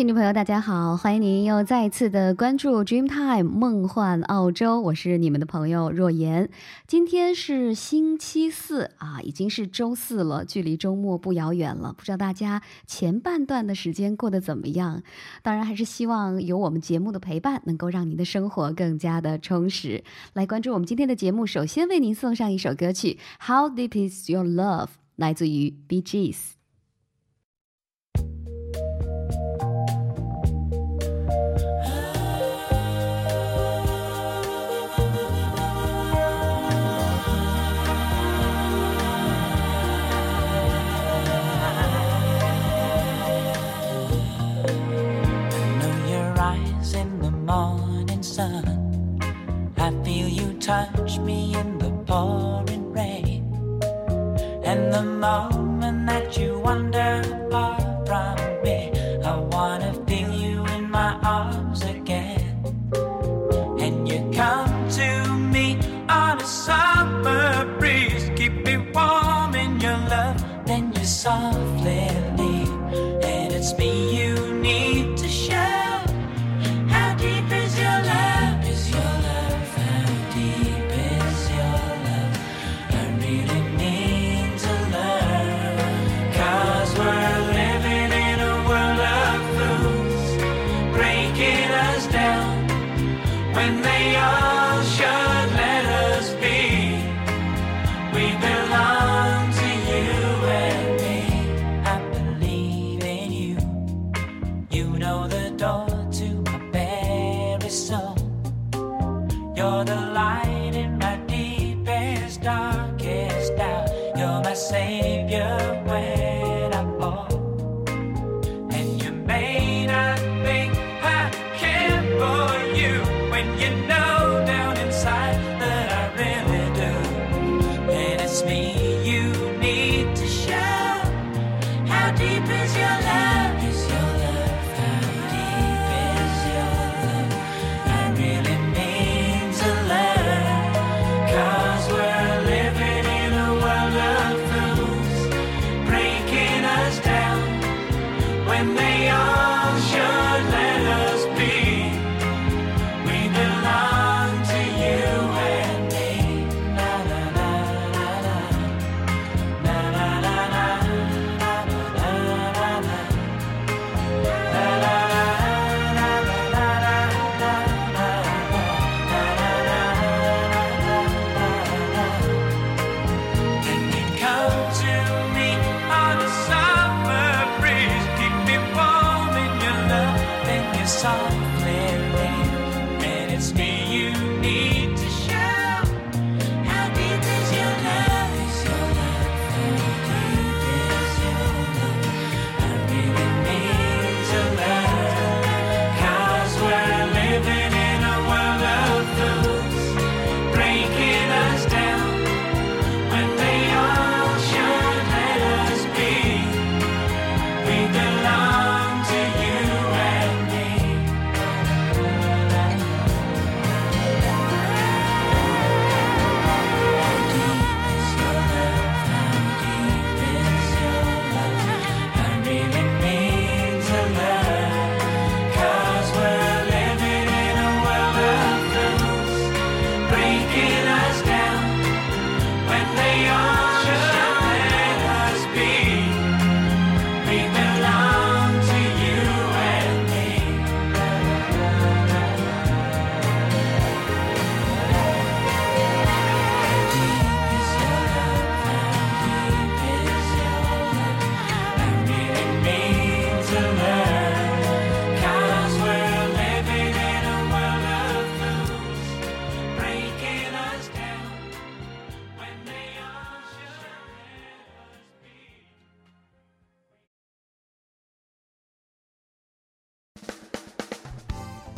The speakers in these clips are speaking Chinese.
听众朋友，大家好，欢迎您又再次的关注 Dreamtime 梦幻澳洲，我是你们的朋友若言。今天是星期四啊，已经是周四了，距离周末不遥远了。不知道大家前半段的时间过得怎么样？当然，还是希望有我们节目的陪伴，能够让您的生活更加的充实。来关注我们今天的节目，首先为您送上一首歌曲《How Deep Is Your Love》，来自于 BGS。Touch me in the pouring rain. And the moment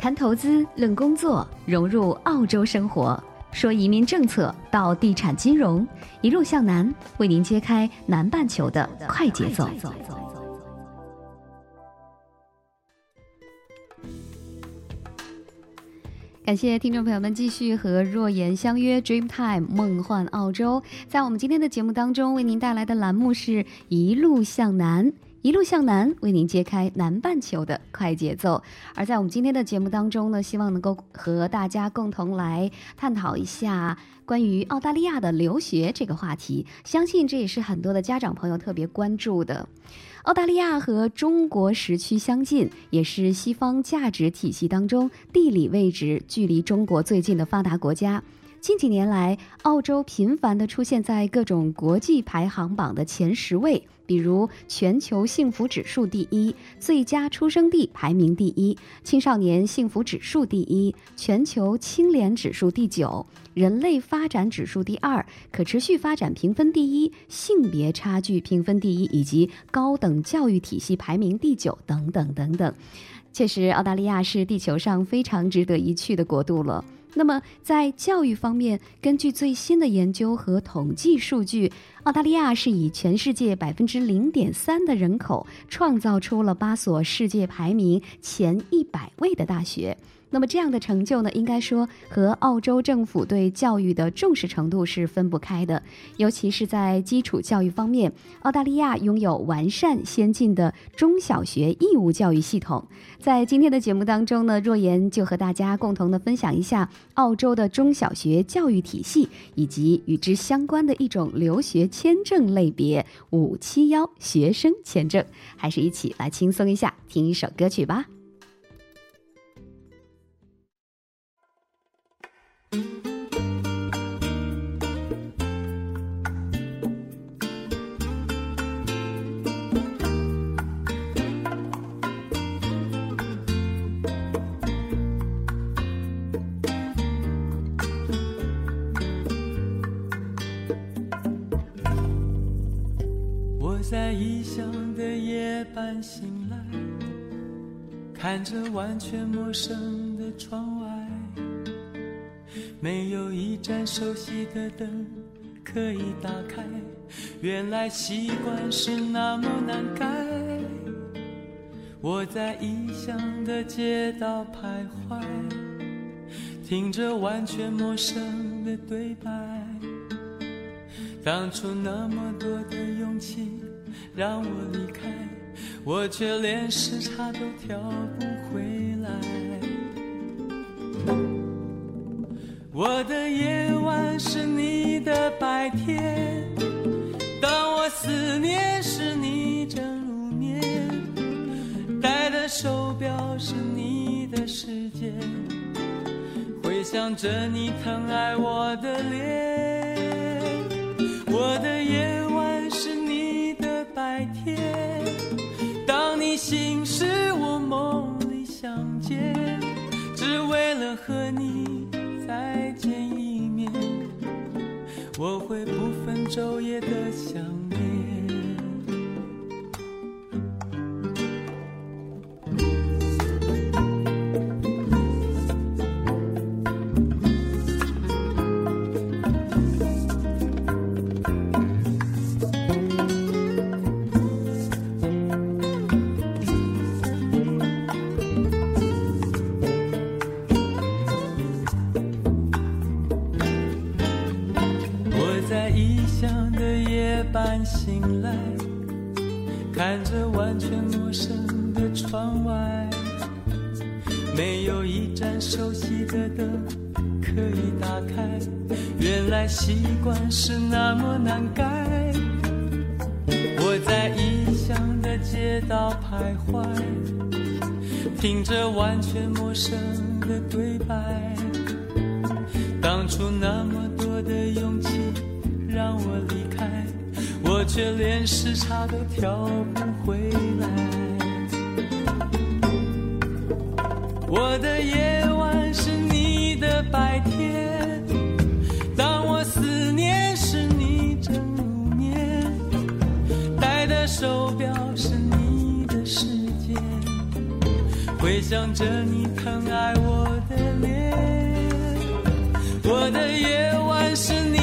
谈投资、论工作，融入澳洲生活，说移民政策到地产金融，一路向南，为您揭开南半球的快节奏。感谢听众朋友们继续和若言相约 Dreamtime 梦幻澳洲。在我们今天的节目当中，为您带来的栏目是一路向南。一路向南，为您揭开南半球的快节奏。而在我们今天的节目当中呢，希望能够和大家共同来探讨一下关于澳大利亚的留学这个话题。相信这也是很多的家长朋友特别关注的。澳大利亚和中国时区相近，也是西方价值体系当中地理位置距离中国最近的发达国家。近几年来，澳洲频繁地出现在各种国际排行榜的前十位，比如全球幸福指数第一、最佳出生地排名第一、青少年幸福指数第一、全球清廉指数第九、人类发展指数第二、可持续发展评分第一、性别差距评分第一，以及高等教育体系排名第九等等等等。确实，澳大利亚是地球上非常值得一去的国度了。那么，在教育方面，根据最新的研究和统计数据，澳大利亚是以全世界百分之零点三的人口，创造出了八所世界排名前一百位的大学。那么这样的成就呢，应该说和澳洲政府对教育的重视程度是分不开的。尤其是在基础教育方面，澳大利亚拥有完善先进的中小学义务教育系统。在今天的节目当中呢，若言就和大家共同的分享一下澳洲的中小学教育体系，以及与之相关的一种留学签证类别——五七幺学生签证。还是一起来轻松一下，听一首歌曲吧。我在异乡的夜半醒来，看着完全陌生的窗外，没有一盏熟悉的灯可以打开。原来习惯是那么难改。我在异乡的街道徘徊，听着完全陌生的对白。当初那么多的勇气让我离开，我却连时差都调不回来。我的夜晚是你的白天，当我思念时你正入眠，戴的手表是你的时间，回想着你疼爱我的脸。昼夜的想习惯是那么难改。我在异乡的街道徘徊，听着完全陌生的对白。当初那么多的勇气让我离开，我却连时差都调不回来。我的夜晚是你的白天，手表是你的世界，回想着你疼爱我的脸。我的夜晚是你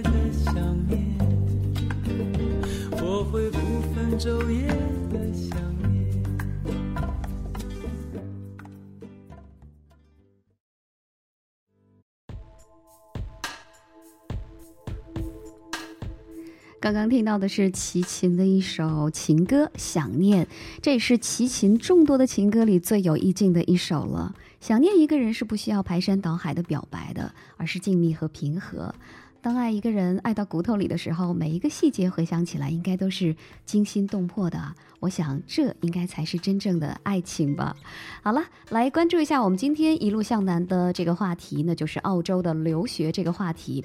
昼夜的想念。刚刚听到的是齐秦的一首情歌《想念》，这也是齐秦众多的情歌里最有意境的一首了。想念一个人是不需要排山倒海的表白的，而是静谧和平和。当爱一个人爱到骨头里的时候，每一个细节回想起来，应该都是惊心动魄的。我想，这应该才是真正的爱情吧。好了，来关注一下我们今天一路向南的这个话题那，就是澳洲的留学这个话题。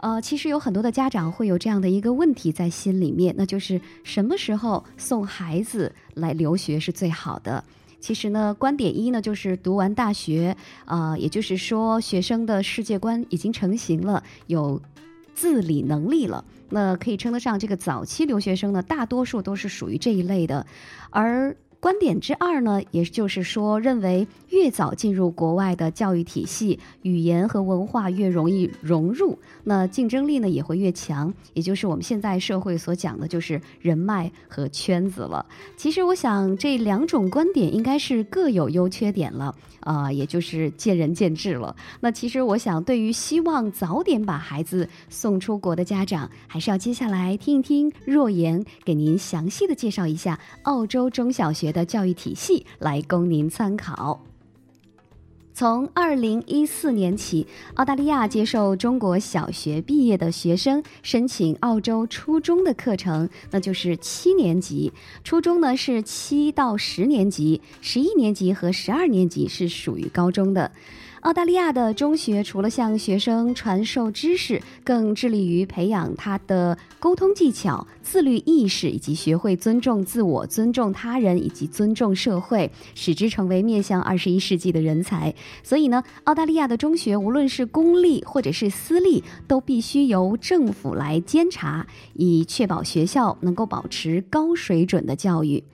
呃，其实有很多的家长会有这样的一个问题在心里面，那就是什么时候送孩子来留学是最好的？其实呢，观点一呢，就是读完大学，呃，也就是说，学生的世界观已经成型了，有自理能力了，那可以称得上这个早期留学生呢，大多数都是属于这一类的，而。观点之二呢，也就是说，认为越早进入国外的教育体系，语言和文化越容易融入，那竞争力呢也会越强，也就是我们现在社会所讲的，就是人脉和圈子了。其实我想这两种观点应该是各有优缺点了，啊、也就是见仁见智了。那其实我想，对于希望早点把孩子送出国的家长，还是要接下来听一听若言给您详细的介绍一下澳洲中小学的教育体系，来供您参考。从二零一四年起，澳大利亚接受中国小学毕业的学生申请澳洲初中的课程，那就是七年级。初中呢是七到十年级，十一年级和十二年级是属于高中的。澳大利亚的中学除了向学生传授知识，更致力于培养他的沟通技巧、自律意识，以及学会尊重自我、尊重他人以及尊重社会，使之成为面向二十一世纪的人才。所以呢，澳大利亚的中学无论是公立或者是私立，都必须由政府来监察，以确保学校能够保持高水准的教育。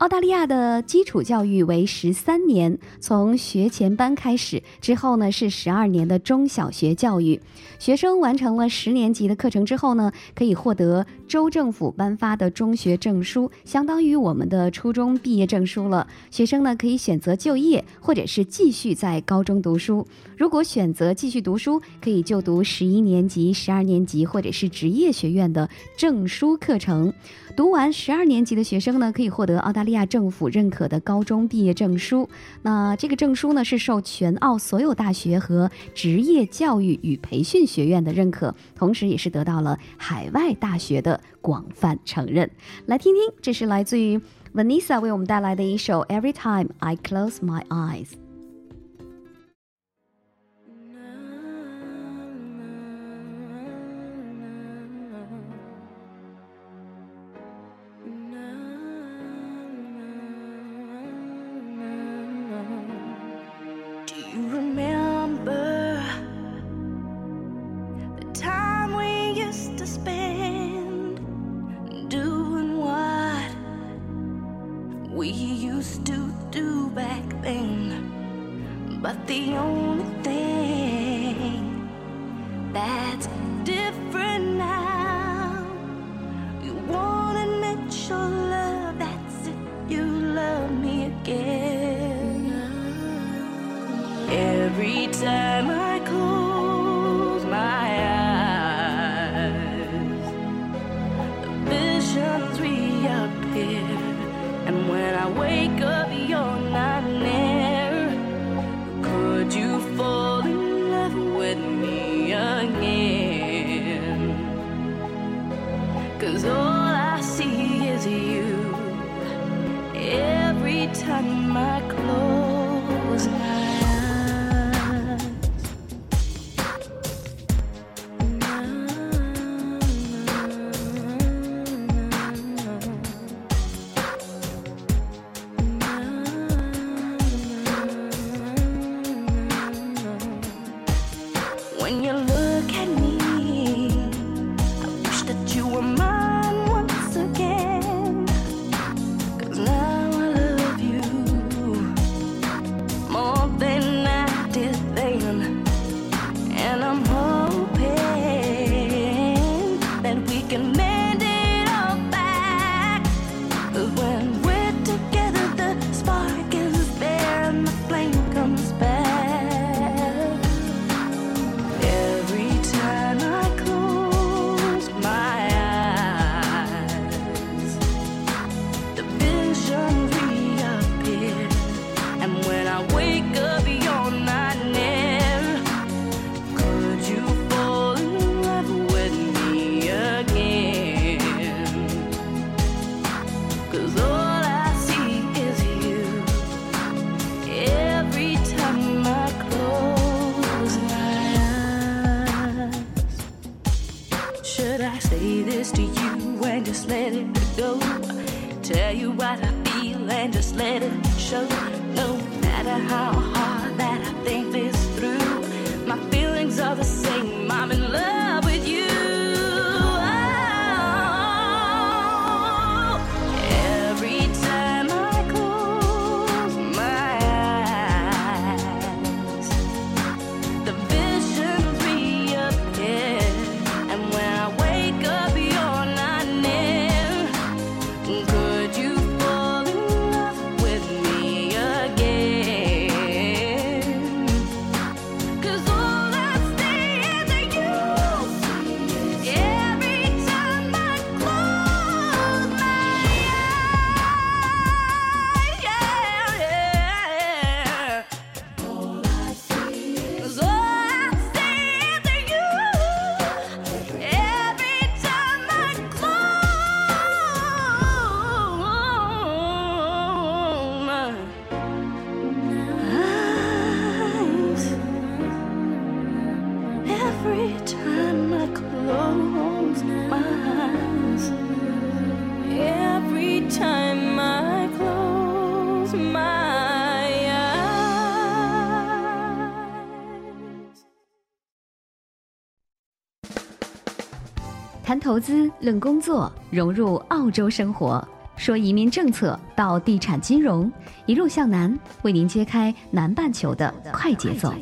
澳大利亚的基础教育为十三年，从学前班开始，之后呢是十二年的中小学教育。学生完成了十年级的课程之后呢，可以获得州政府颁发的中学证书，相当于我们的初中毕业证书了。学生呢可以选择就业，或者是继续在高中读书。如果选择继续读书，可以就读十一年级、十二年级或者是职业学院的证书课程。读完十二年级的学生呢，可以获得澳大利亚政府认可的高中毕业证书。那这个证书呢，是受全澳所有大学和职业教育与培训学院的认可，同时也是得到了海外大学的广泛承认。来听听，这是来自于 Vanessa 为我们带来的一首《Every Time I Close My Eyes》。When you 投资、论工作，融入澳洲生活，说移民政策到地产金融，一路向南，为您揭开南半球的快节奏。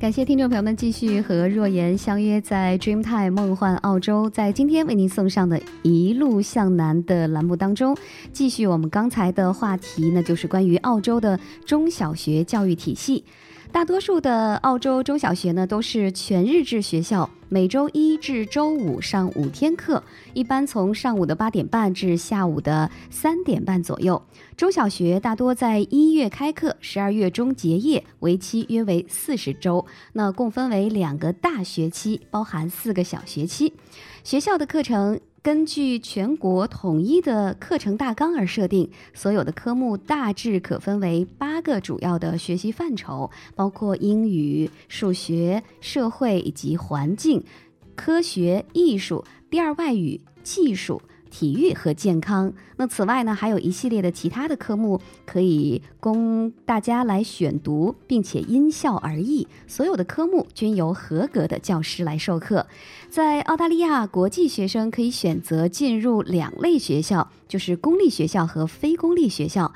感谢听众朋友们继续和若言相约在 Dreamtime 梦幻澳洲，在今天为您送上的一路向南的栏目当中，继续我们刚才的话题，那就是关于澳洲的中小学教育体系。大多数的澳洲中小学呢都是全日制学校，每周一至周五上五天课，一般从上午的八点半至下午的三点半左右。中小学大多在一月开课，十二月中结业，为期约为四十周。那共分为两个大学期，包含四个小学期。学校的课程根据全国统一的课程大纲而设定，所有的科目大致可分为八个主要的学习范畴，包括英语、数学、社会以及环境、科学、艺术、第二外语、技术、体育和健康。那此外呢，还有一系列的其他的科目可以供大家来选读，并且因校而异。所有的科目均由合格的教师来授课。在澳大利亚，国际学生可以选择进入两类学校，就是公立学校和非公立学校。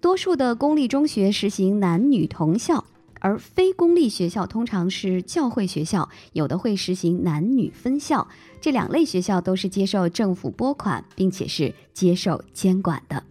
多数的公立中学实行男女同校。而非公立学校通常是教会学校，有的会实行男女分校。这两类学校都是接受政府拨款，并且是接受监管的。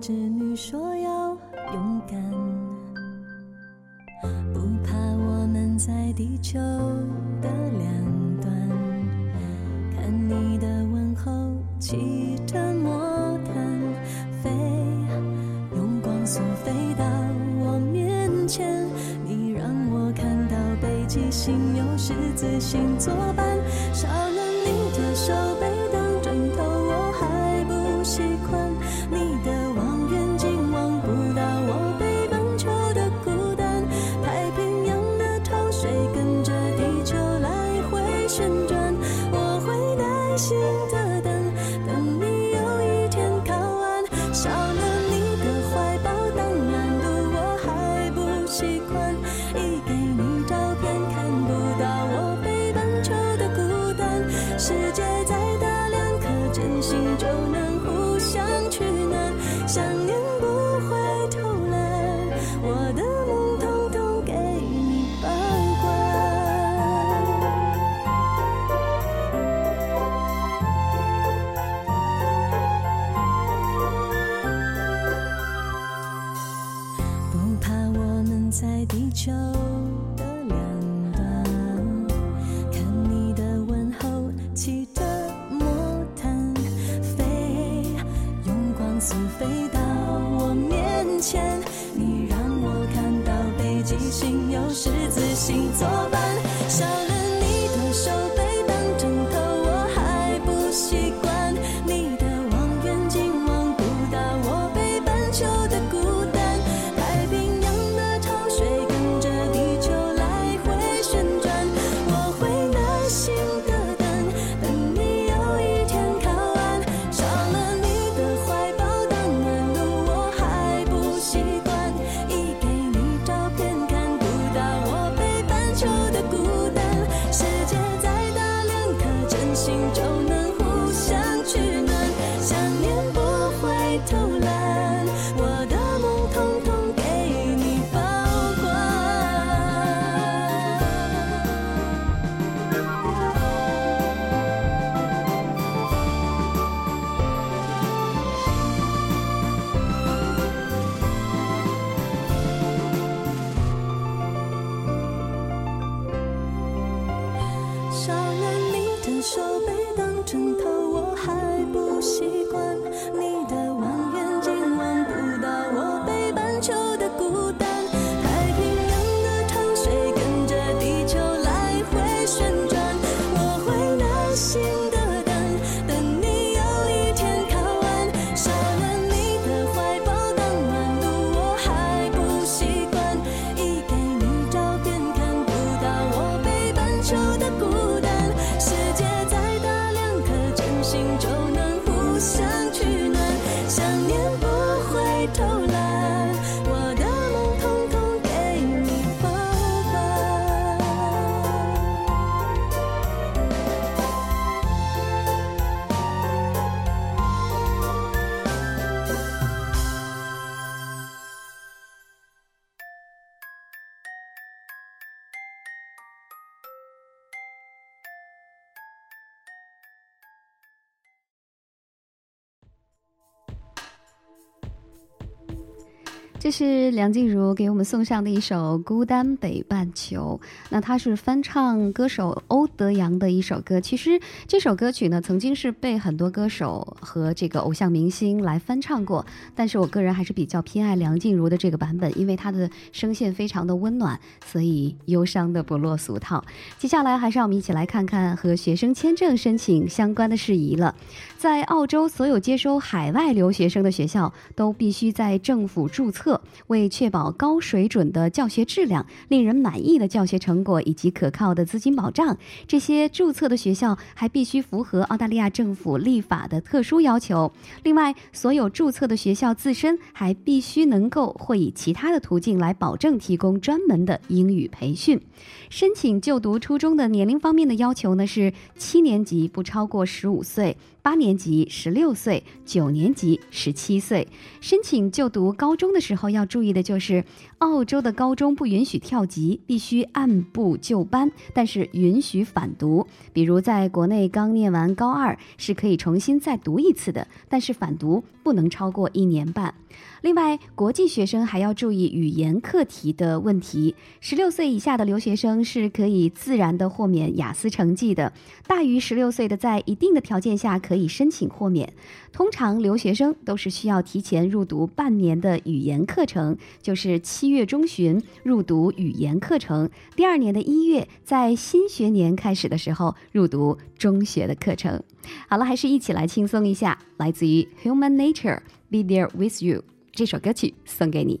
织女说要勇敢，不怕我们在地球的两端。看你的问候，骑着魔毯飞，用光速飞到我面前。你让我看到北极星有十字星作伴，少了你的手背激情有十字星作伴少了中。是梁静茹给我们送上的一首《孤单北半球》。那它是翻唱歌手欧德阳的一首歌。其实这首歌曲呢，曾经是被很多歌手和这个偶像明星来翻唱过。但是我个人还是比较偏爱梁静茹的这个版本，因为她的声线非常的温暖，所以忧伤的不落俗套。接下来还是让我们一起来看看和学生签证申请相关的事宜了。在澳洲，所有接收海外留学生的学校都必须在政府注册。为确保高水准的教学质量、令人满意的教学成果以及可靠的资金保障，这些注册的学校还必须符合澳大利亚政府立法的特殊要求。另外，所有注册的学校自身还必须能够或以其他的途径来保证提供专门的英语培训。申请就读初中的年龄方面的要求呢是七年级不超过十五岁。八年级十六岁，九年级十七岁。申请就读高中的时候要注意的就是，澳洲的高中不允许跳级，必须按部就班，但是允许返读。比如在国内刚念完高二，是可以重新再读一次的，但是返读不能超过一年半。另外，国际学生还要注意语言课题的问题。十六岁以下的留学生是可以自然的豁免雅思成绩的，大于十六岁的，在一定的条件下可以申请豁免。通常留学生都是需要提前入读半年的语言课程，就是七月中旬入读语言课程第二年的一月在新学年开始的时候入读中学的课程。好了还是一起来轻松一下来自于 human nature be there with you 这首歌曲送给你。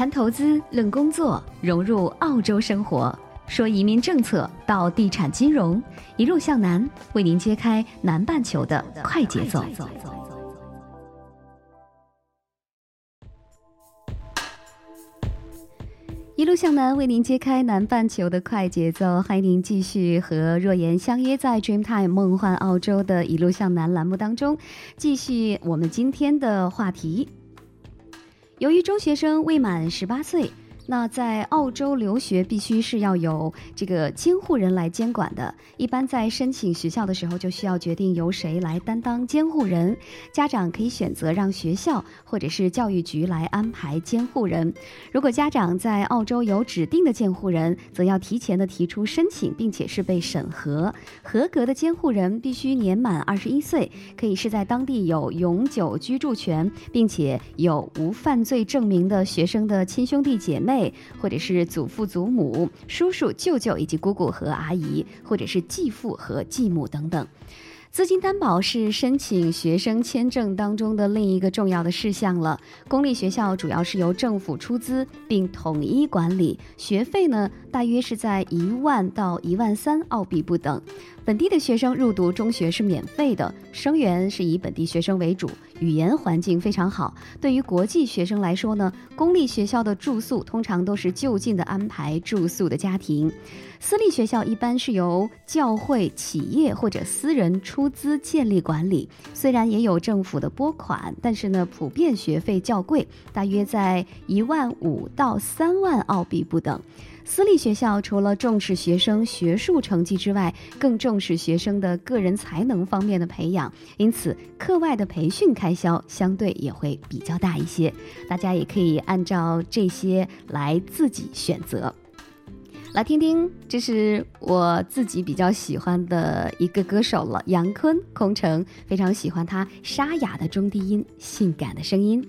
谈投资，论工作，融入澳洲生活，说移民政策到地产金融，一路向南，为您揭开南半球的快节奏。一路向南，为您揭开南半球的快节奏。欢迎您继续和若言相约在 Dreamtime 梦幻澳洲的一路向南栏目当中，继续我们今天的话题。由于中学生未满十八岁，那在澳洲留学必须是要有这个监护人来监管的。一般在申请学校的时候，就需要决定由谁来担当监护人。家长可以选择让学校或者是教育局来安排监护人。如果家长在澳洲有指定的监护人，则要提前的提出申请，并且是被审核。合格的监护人必须年满二十一岁，可以是在当地有永久居住权，并且有无犯罪证明的学生的亲兄弟姐妹，或者是祖父祖母、叔叔舅舅以及姑姑和阿姨，或者是继父和继母等等。资金担保是申请学生签证当中的另一个重要的事项了。公立学校主要是由政府出资并统一管理，学费呢大约是在一万到一万三澳币不等。本地的学生入读中学是免费的，生源是以本地学生为主，语言环境非常好。对于国际学生来说呢，公立学校的住宿通常都是就近的安排住宿的家庭。私立学校一般是由教会、企业或者私人出资建立管理，虽然也有政府的拨款，但是呢，普遍学费较贵，大约在一万五到三万澳币不等。私立学校除了重视学生学术成绩之外，更重视学生的个人才能方面的培养，因此课外的培训开销相对也会比较大一些。大家也可以按照这些来自己选择。来听听，这是我自己比较喜欢的一个歌手了，杨坤，空城，非常喜欢他沙哑的中低音，性感的声音。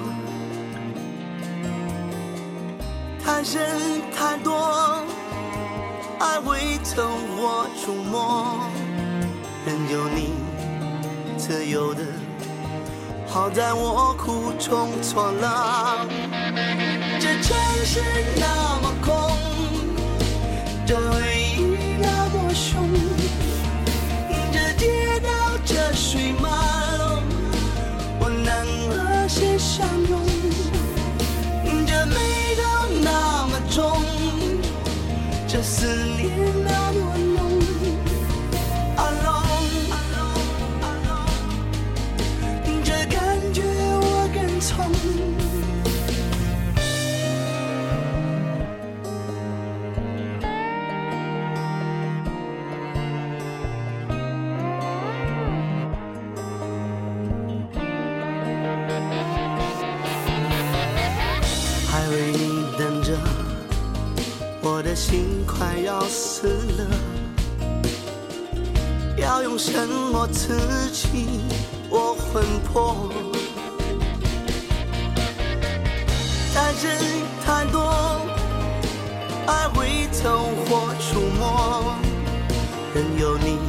人太多，爱未曾我触摸，任由你自由的，好在我苦中作乐。这城市那么空，这回忆思念沉默刺激我魂魄？爱人太多，爱会走火出没，任由你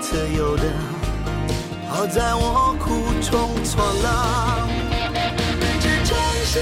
自由的，好在我苦中作乐。这城市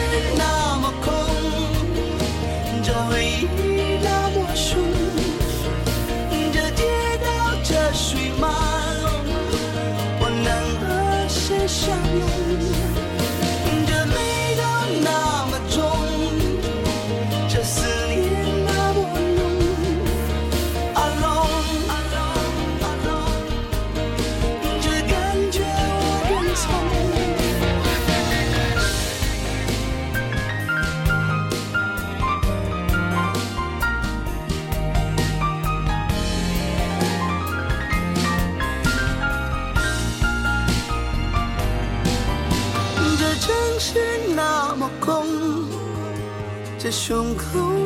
胸口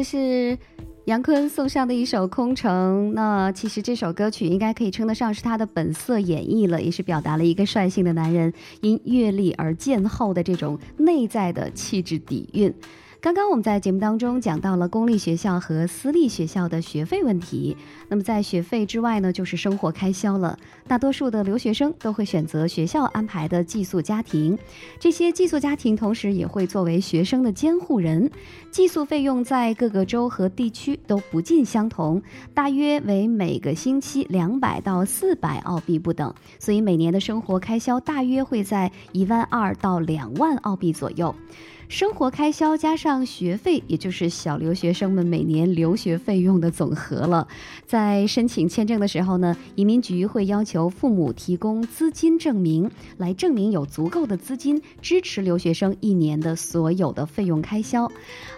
这是杨坤送上的一首《空城》。那其实这首歌曲应该可以称得上是他的本色演绎了，也是表达了一个率性的男人因阅历而渐厚的这种内在的气质底蕴。刚刚我们在节目当中讲到了公立学校和私立学校的学费问题。那么在学费之外呢，就是生活开销了。大多数的留学生都会选择学校安排的寄宿家庭，这些寄宿家庭同时也会作为学生的监护人。寄宿费用在各个州和地区都不尽相同，大约为每个星期两百到四百澳币不等，所以每年的生活开销大约会在一万二到两万澳币左右。生活开销加上学费，也就是小留学生们每年留学费用的总和了。在申请签证的时候呢，移民局会要求父母提供资金证明，来证明有足够的资金支持留学生一年的所有的费用开销。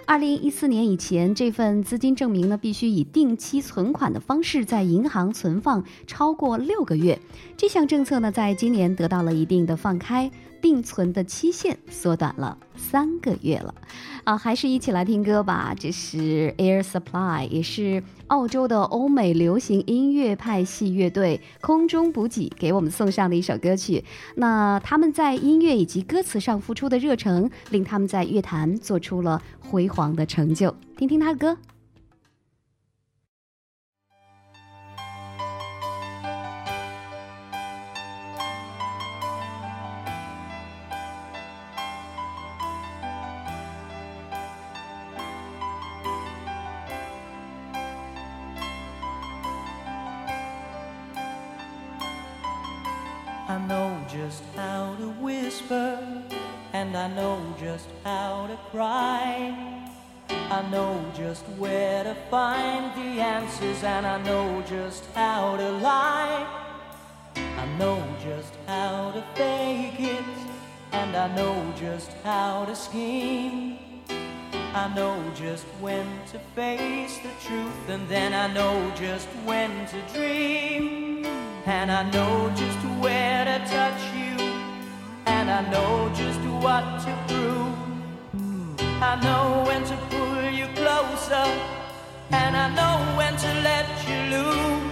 二零一四年以前，这份资金证明呢，必须以定期存款的方式在银行存放超过六个月。这项政策呢，在今年得到了一定的放开。并存的期限缩短了三个月了，啊，还是一起来听歌吧。这是 Air Supply，也是澳洲的欧美流行音乐派系乐队空中补给给我们送上的一首歌曲。那他们在音乐以及歌词上付出的热诚，令他们在乐坛做出了辉煌的成就。听听他的歌。To find the answers, and I know just how to lie. I know just how to fake it, and I know just how to scheme. I know just when to face the truth, and then I know just when to dream. And I know just where to touch you, and I know just what to prove. I know when to pull you closer, and I know when to let you loose.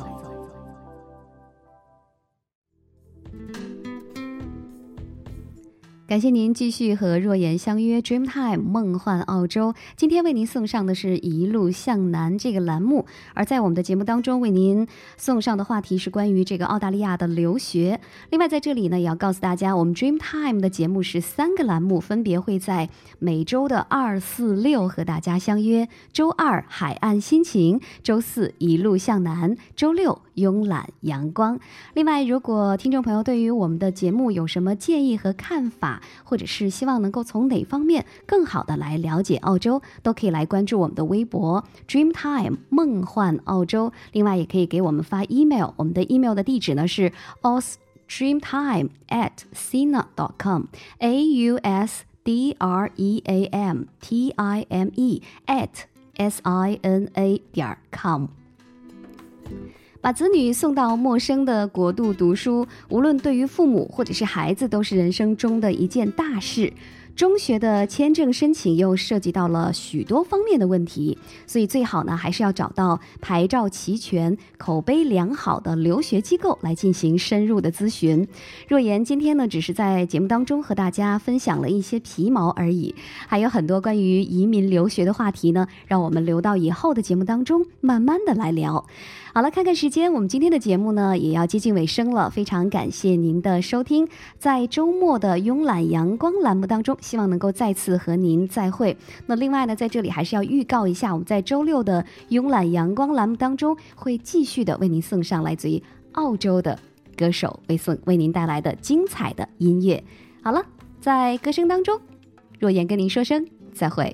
感谢您继续和若言相约 Dreamtime 梦幻澳洲。今天为您送上的是一路向南这个栏目，而在我们的节目当中为您送上的话题是关于这个澳大利亚的留学。另外在这里呢，也要告诉大家，我们 Dreamtime 的节目是三个栏目，分别会在每周的二、四、六和大家相约。周二海岸心情，周四一路向南，周六慵懒阳光。另外，如果听众朋友对于我们的节目有什么建议和看法，或者是希望能够从哪方面更好的来了解澳洲，都可以来关注我们的微博 Dreamtime 梦幻澳洲。另外，也可以给我们发 email，我们的 email 的地址呢是 ausdreamtime at sina dot com，a u s d r e a m t i m e at s i n a 点 com。把子女送到陌生的国度读书，无论对于父母或者是孩子，都是人生中的一件大事。中学的签证申请又涉及到了许多方面的问题，所以最好呢还是要找到牌照齐全、口碑良好的留学机构来进行深入的咨询。若言今天呢只是在节目当中和大家分享了一些皮毛而已，还有很多关于移民留学的话题呢，让我们留到以后的节目当中慢慢的来聊。好了，看看时间，我们今天的节目呢也要接近尾声了。非常感谢您的收听，在周末的慵懒阳光栏目当中，希望能够再次和您再会。那另外呢，在这里还是要预告一下，我们在周六的慵懒阳光栏目当中，会继续的为您送上来自于澳洲的歌手为送为您带来的精彩的音乐。好了，在歌声当中，若言跟您说声再会。